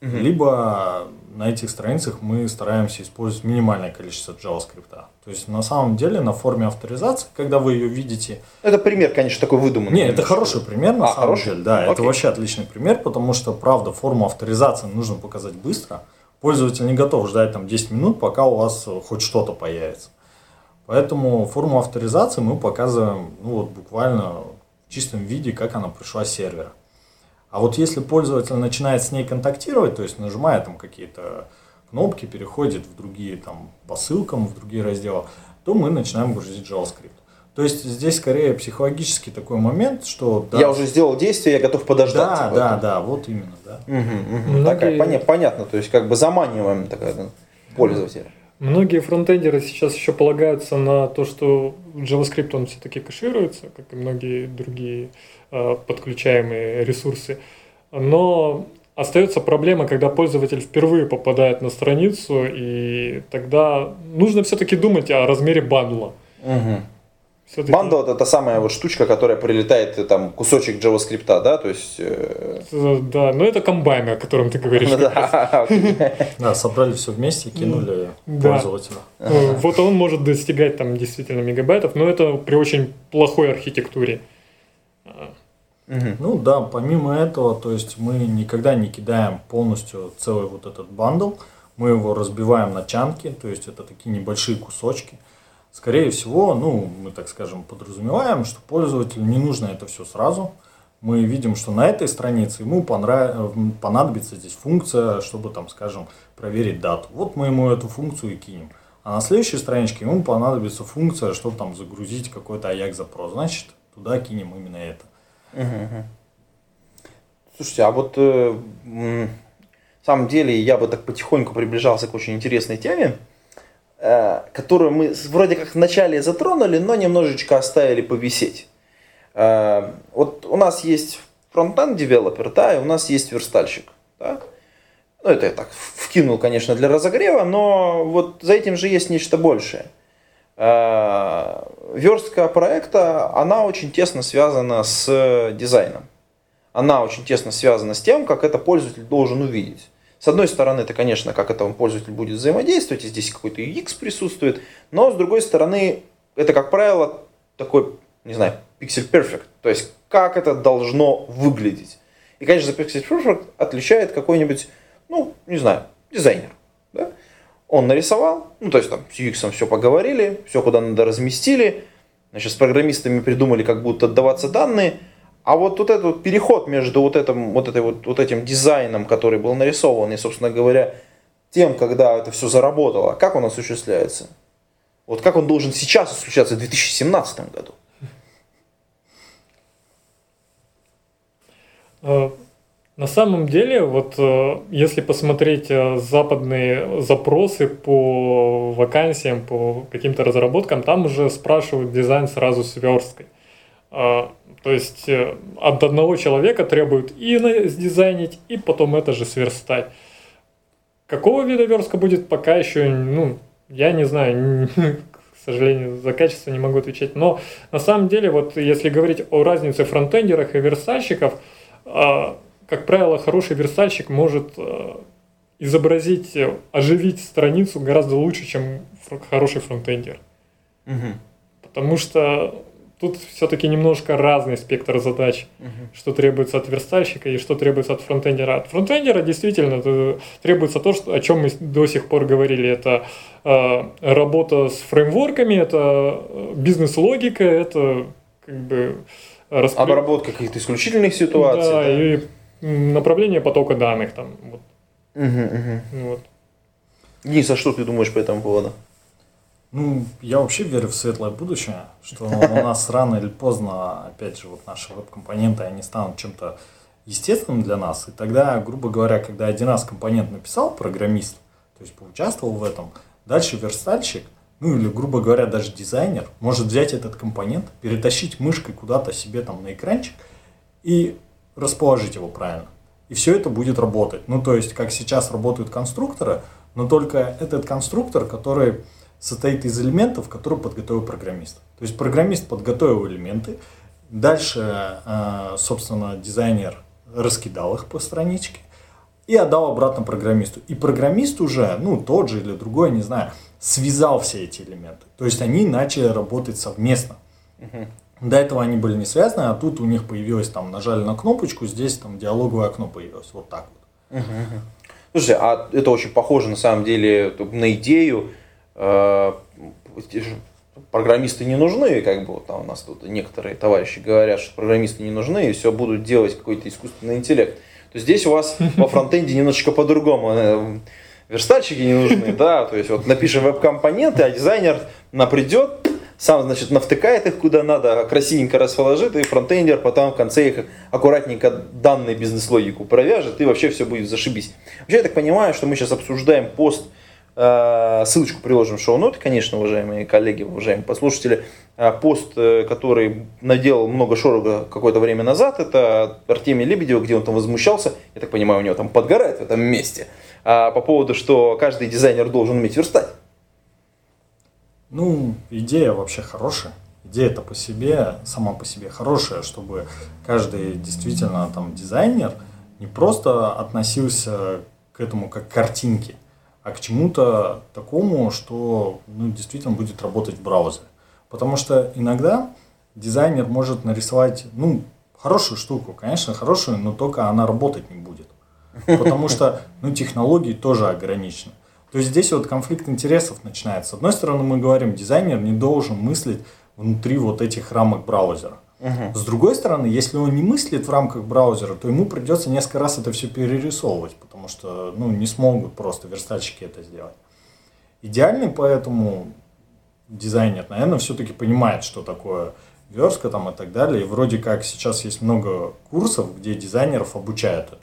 Мгм. Либо на этих страницах мы стараемся использовать минимальное количество JavaScript. То есть на самом деле на форме авторизации, когда вы ее видите, Это пример, конечно, такой выдуманный. не, это хороший пример на А, самом хороший? деле, да, это Окей. вообще отличный пример, потому что, правда, форму авторизации нужно показать быстро. Пользователь не готов ждать там 10 минут, пока у вас хоть что-то появится. Поэтому форму авторизации мы показываем ну, вот буквально в чистом виде, как она пришла с сервера. А вот если пользователь начинает с ней контактировать, то есть нажимая там какие-то кнопки, переходит в другие там по ссылкам, в другие разделы, то мы начинаем грузить JavaScript. То есть здесь скорее психологический такой момент, что да, Я уже сделал действие, я готов подождать. да, типа. да, да, вот именно, да. Мгм, мгм. Многие- Такая, поня- понятно, то есть как бы заманиваем такая, да, пользователя. Многие фронтендеры сейчас еще полагаются на то, что JavaScript он все-таки кэшируется, как и многие другие э, подключаемые ресурсы. Но остается проблема, когда пользователь впервые попадает на страницу, и тогда нужно все-таки думать о размере бандла. Мгм. Всё-таки- Бандл это та самая вот штучка, которая прилетает, э, там, кусочек JavaScript, да, то есть... э, Э, Да, но это комбайн, о котором ты говоришь. ну да, собрали все вместе и кинули Да. пользователю. Э, Вот он может достигать там действительно мегабайтов, но это при очень плохой архитектуре. Ну да, помимо этого, то есть мы никогда не кидаем полностью целый вот этот бандл, мы его разбиваем на чанки, то есть это такие небольшие кусочки. Скорее всего, ну, мы так скажем, подразумеваем, что пользователю не нужно это все сразу. Мы видим, что на этой странице ему понрав- понадобится здесь функция, чтобы там, скажем, проверить дату. Вот мы ему эту функцию и кинем. А на следующей страничке ему понадобится функция, чтобы там загрузить какой-то AJAX запрос. Значит, туда кинем именно это. Слушайте, а вот э, на самом деле я бы так потихоньку приближался к очень интересной теме, которую мы вроде как вначале затронули, но немножечко оставили повисеть. Э, вот у нас есть фронтенд девелопер, да, и у нас есть верстальщик. Да? Ну, это я так вкинул, конечно, для разогрева, но вот за этим же есть нечто большее. Э, Верстка проекта, она очень тесно связана с дизайном она очень тесно связана с тем, как это пользователь должен увидеть. С одной стороны, это, конечно, как это пользователь будет взаимодействовать, и здесь какой-то UX присутствует, но с другой стороны, это, как правило, такой, не знаю, pixel perfect, то есть как это должно выглядеть. И, конечно, за pixel perfect отличает какой-нибудь, ну, не знаю, дизайнер. да? Он нарисовал, ну, то есть там с UX все поговорили, все куда надо разместили, значит, с программистами придумали, как будут отдаваться данные, а вот, вот этот переход между вот, этим, вот, этой вот, вот этим дизайном, который был нарисован, и, собственно говоря, тем, когда это все заработало, как он осуществляется? Вот как он должен сейчас осуществляться в 2017 году? Э, На самом деле, вот э, если посмотреть э, западные запросы по вакансиям, по каким-то разработкам, там уже спрашивают дизайн сразу с версткой. То есть э, от одного человека требуют и сдизайнить, и потом это же сверстать. Какого вида верстка будет, пока еще, ну, я не знаю, к сожалению, за качество не могу отвечать. Но на самом деле, вот если говорить о разнице фронтендерах и верстальщиков, а, как правило, хороший верстальщик может а, изобразить, э, оживить страницу гораздо лучше, чем хороший фронтендер. Потому что тут все-таки немножко разный спектр задач, что требуется от верстальщика и что требуется от фронтендера. От фронтендера действительно э, требуется то, что, о чем мы до сих пор говорили. Это э, работа с фреймворками, это э, бизнес-логика, это как бы распре- Обработка каких-то исключительных ситуаций. да, да. и направление потока данных там. Вот, мгм. ну вот. Денис, а что ты думаешь по этому поводу? Ну, я вообще верю в светлое будущее, что у нас рано или поздно, опять же, вот наши веб-компоненты, они станут чем-то естественным для нас. И тогда, грубо говоря, когда один раз компонент написал программист, то есть поучаствовал в этом, дальше верстальщик, ну или, грубо говоря, даже дизайнер, может взять этот компонент, перетащить мышкой куда-то себе там на экранчик и расположить его правильно. И все это будет работать. Ну, то есть, как сейчас работают конструкторы, но только этот конструктор, который состоит из элементов, которые подготовил программист. То есть программист подготовил элементы, дальше, э, собственно, дизайнер раскидал их по страничке и отдал обратно программисту. И программист уже, ну, тот же или другой, не знаю, связал все эти элементы. То есть они начали работать совместно. До этого они были не связаны, а тут у них появилось там, нажали на кнопочку, здесь там диалоговое окно появилось. Вот так вот. Слушай, а это очень похоже на самом деле на идею. Э, Программисты не нужны, как бы там у нас тут некоторые товарищи говорят, что программисты не нужны, и все будут делать какой-то искусственный интеллект. То здесь у вас во фронтенде немножечко по-другому. Э, Верстальщики не нужны, да, то есть вот напишем веб-компоненты, а дизайнер на придет, сам, значит, навтыкает их куда надо, красивенько расположит, и фронтендер потом в конце их аккуратненько данные бизнес-логику провяжет, и вообще все будет зашибись. Вообще, я так понимаю, что мы сейчас обсуждаем пост, ссылочку приложим в шоу-ноты, конечно, уважаемые коллеги, уважаемые послушатели, э, пост, э, который наделал много шороха какое-то время назад, это Артемий Лебедев, где он там возмущался, я так понимаю, у него там подгорает в этом месте, а, по поводу, что каждый дизайнер должен уметь верстать. Ну, идея вообще хорошая. идея-то по себе, сама по себе хорошая, чтобы каждый действительно там дизайнер не просто относился к этому как к картинке, а к чему-то такому, что ну, действительно будет работать в браузере. Потому что иногда дизайнер может нарисовать, ну, хорошую штуку, конечно, хорошую, но только она работать не будет. Потому что, ну, технологии тоже ограничены. То есть здесь вот конфликт интересов начинается. С одной стороны, мы говорим, дизайнер не должен мыслить внутри вот этих рамок браузера. С другой стороны, если он не мыслит в рамках браузера, то ему придется несколько раз это все перерисовывать, потому что ну, не смогут просто верстальщики это сделать. Идеальный поэтому дизайнер, наверное, все-таки понимает, что такое верстка там и так далее. И вроде как сейчас есть много курсов, где дизайнеров обучают этому.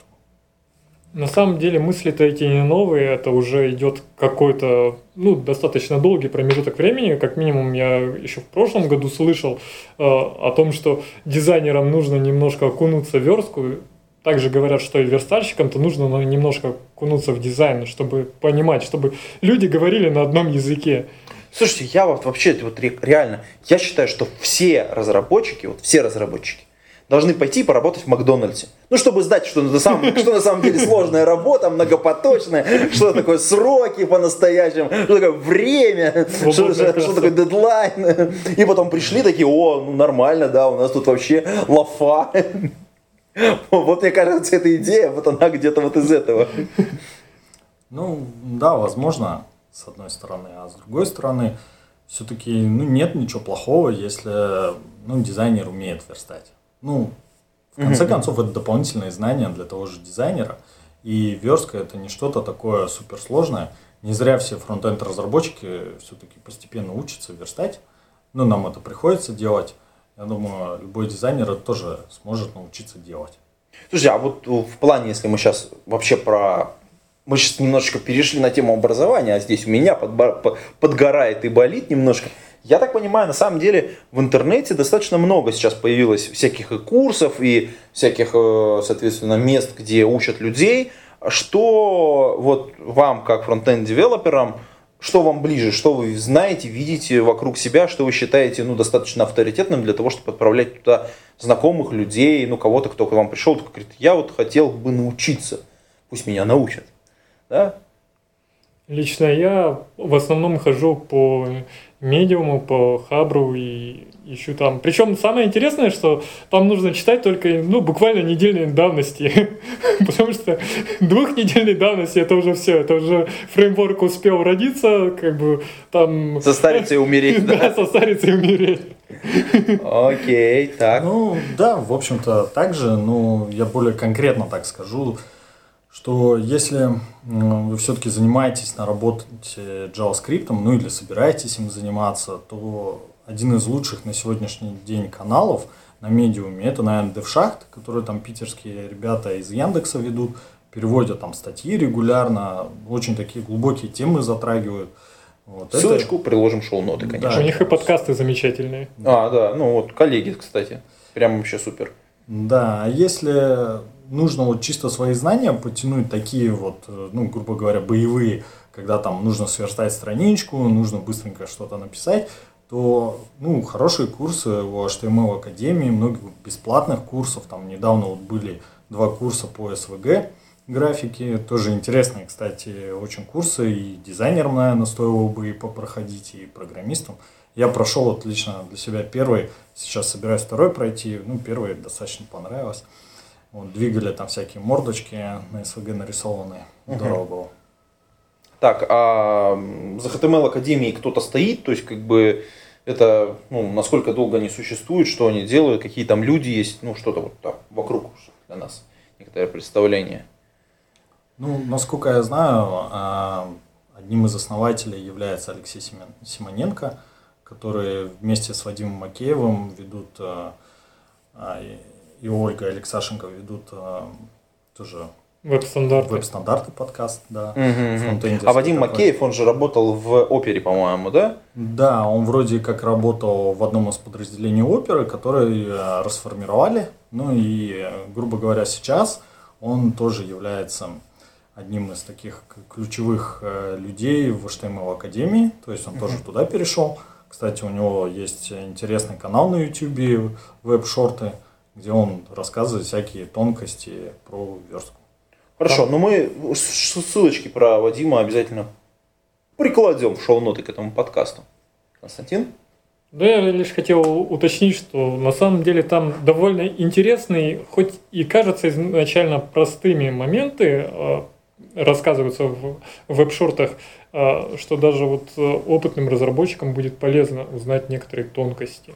На самом деле мысли-то эти не новые, это уже идет какой-то, ну, достаточно долгий промежуток времени. Как минимум я еще в прошлом году слышал э, о том, что дизайнерам нужно немножко окунуться в верстку. Также говорят, что и верстальщикам-то нужно немножко окунуться в дизайн, чтобы понимать, чтобы люди говорили на одном языке. Слушайте, я вот вообще вот реально, я считаю, что все разработчики, вот все разработчики, должны пойти поработать в Макдональдсе. Ну, чтобы знать, что на самом, что на самом деле сложная работа, многопоточная, что такое сроки по-настоящему, что такое время, что, что, что такое дедлайн. И потом пришли такие, о, ну нормально, да, у нас тут вообще лафа. Вот мне кажется, эта идея, вот она где-то вот из этого. Ну, да, возможно, с одной стороны, а с другой стороны, все-таки ну, нет ничего плохого, если ну, дизайнер умеет верстать. Ну, в конце mm-hmm. концов, это дополнительные знания для того же дизайнера. И верстка это не что-то такое суперсложное. Не зря все фронтенд разработчики все-таки постепенно учатся верстать. Но нам это приходится делать. Я думаю, любой дизайнер это тоже сможет научиться делать. Слушай, а вот в плане, если мы сейчас вообще про... Мы сейчас немножечко перешли на тему образования, а здесь у меня подбор... подгорает и болит немножко. Я так понимаю, на самом деле в интернете достаточно много сейчас появилось всяких и курсов, и всяких, э, соответственно, мест, где учат людей. Что вот вам, как фронтенд-девелоперам, что вам ближе, что вы знаете, видите вокруг себя, что вы считаете ну, достаточно авторитетным для того, чтобы отправлять туда знакомых людей, ну, кого-то, кто к вам пришел, говорит, я вот хотел бы научиться, пусть меня научат. Да? Лично я в основном хожу по медиуму, по хабру и ищу там. Причем самое интересное, что там нужно читать только ну, буквально недельной давности. Потому что двухнедельной давности это уже все. Это уже фреймворк успел родиться, как бы там... Состариться и умереть, да? Да, состариться и умереть. Окей, так. Ну, да, в общем-то, также, ну, я более конкретно так скажу, что если вы все-таки занимаетесь на работе JavaScript, ну или собираетесь им заниматься, то один из лучших на сегодняшний день каналов на медиуме это, наверное, DevShaft, который там питерские ребята из Яндекса ведут, переводят там статьи регулярно, очень такие глубокие темы затрагивают. Вот Ссылочку это... приложим шоу-ноты, конечно. Да, У них и подкасты замечательные. А, да, ну вот коллеги, кстати, прям вообще супер. Да, а если нужно вот чисто свои знания подтянуть, такие вот, э, ну, грубо говоря, боевые, когда там нужно сверстать страничку, нужно быстренько что-то написать, то, ну, хорошие курсы у HTML Академии, много бесплатных курсов, там недавно вот были два курса по SVG графики, тоже интересные, кстати, очень курсы, и дизайнерам, наверное, стоило бы и попроходить, и программистам. Я прошел отлично для себя первый, сейчас собираюсь второй пройти, ну, первый достаточно понравилось. Вот, двигали там всякие мордочки на СВГ нарисованные. Здорово угу. было. Так, а за HTML Академией кто-то стоит, то есть как бы это, ну, насколько долго они существуют, что они делают, какие там люди есть, ну, что-то вот так вокруг для нас, некоторое представление. Ну, насколько я знаю, а, одним из основателей является Алексей Симоненко, который вместе с Вадимом Макеевым ведут а, а, и Ольга Алексашенко ведут э, тоже Веб-стандарты. Веб-стандарты подкаст, да. Угу. А Вадим Макеев, он же работал в опере, по-моему, да? Да, он вроде как работал в одном из подразделений оперы, которые э, расформировали. Ну и, э, грубо говоря, сейчас он тоже является одним из таких ключевых людей в HTML Академии. То есть он угу. тоже туда перешел. Кстати, у него есть интересный канал на YouTube, веб-шорты, где он рассказывает всякие тонкости про верстку. Хорошо, но мы ссылочки про Вадима обязательно прикладем в шоу-ноты к этому подкасту. Константин? Да, я лишь хотел уточнить, что на самом деле там довольно интересные, хоть и кажется изначально простыми моменты, э, рассказываются в веб-шортах, э, что даже вот э, опытным разработчикам будет полезно узнать некоторые тонкости.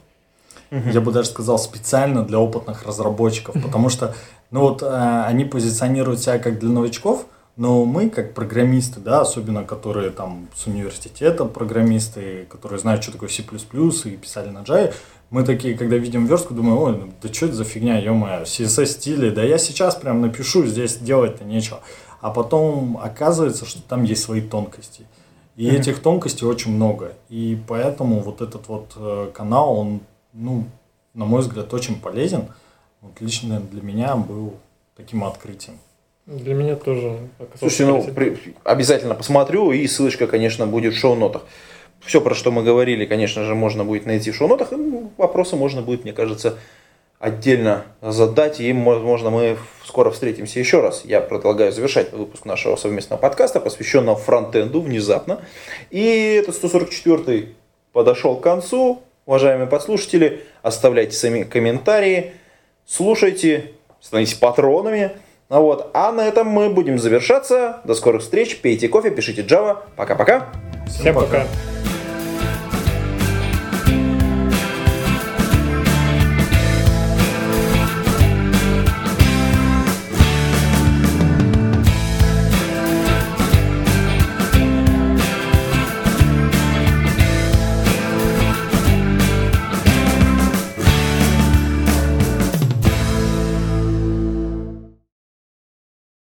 Я бы даже сказал специально для опытных разработчиков, потому что ну вот они позиционируют себя как для новичков – но мы, как программисты, да, особенно которые там с университета программисты, которые знают, что такое C++ и писали на Java, мы такие, когда видим верстку, думаем, ой, ну, да что это за фигня, ё-моё, CSS стили, да я сейчас прям напишу, здесь делать-то нечего. А потом оказывается, что там есть свои тонкости. И mm-hmm. этих тонкостей очень много. И поэтому вот этот вот э, канал, он, ну, на мой взгляд, очень полезен. Вот лично для меня был таким открытием. Для меня тоже. Слушайте, ну, при, обязательно посмотрю, и ссылочка, конечно, будет в шоу-нотах. Все, про что мы говорили, конечно же, можно будет найти в шоу-нотах. Вопросы можно будет, мне кажется, отдельно задать, и, возможно, мы скоро встретимся еще раз. Я предлагаю завершать выпуск нашего совместного подкаста, посвященного фронтенду внезапно. И этот 144 подошел к концу. Уважаемые подслушатели, оставляйте сами комментарии, слушайте, становитесь патронами. Ну вот. А на этом мы будем завершаться. До скорых встреч. Пейте кофе, пишите Java. Пока-пока. Всем, пока. пока.